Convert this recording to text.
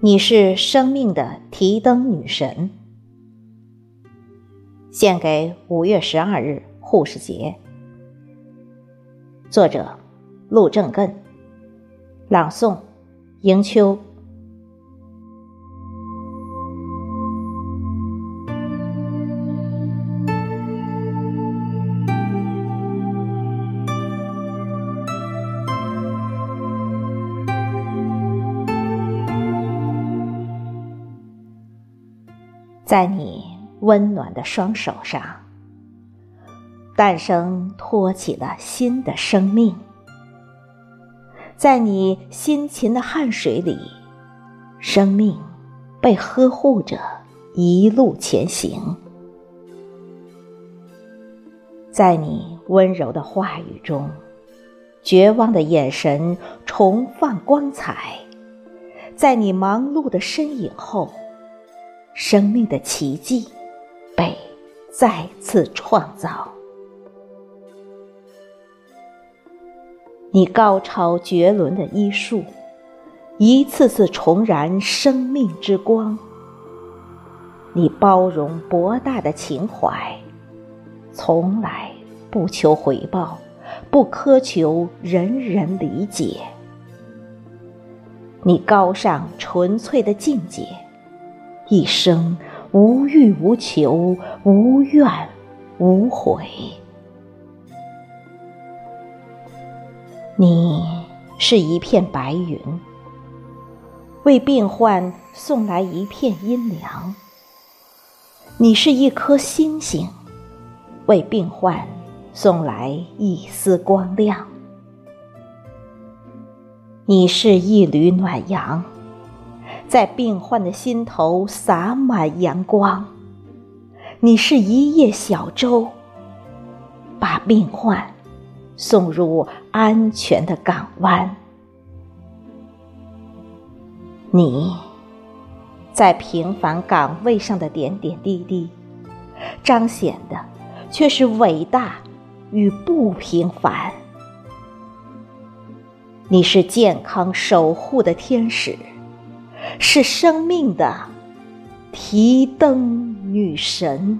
你是生命的提灯女神，献给五月十二日护士节。作者：陆正根，朗诵：迎秋。在你温暖的双手上，诞生托起了新的生命；在你辛勤的汗水里，生命被呵护着一路前行；在你温柔的话语中，绝望的眼神重放光彩；在你忙碌的身影后。生命的奇迹被再次创造，你高超绝伦的医术，一次次重燃生命之光；你包容博大的情怀，从来不求回报，不苛求人人理解；你高尚纯粹的境界。一生无欲无求，无怨无悔。你是一片白云，为病患送来一片阴凉；你是一颗星星，为病患送来一丝光亮；你是一缕暖阳。在病患的心头洒满阳光，你是一叶小舟，把病患送入安全的港湾。你在平凡岗位上的点点滴滴，彰显的却是伟大与不平凡。你是健康守护的天使。是生命的提灯女神。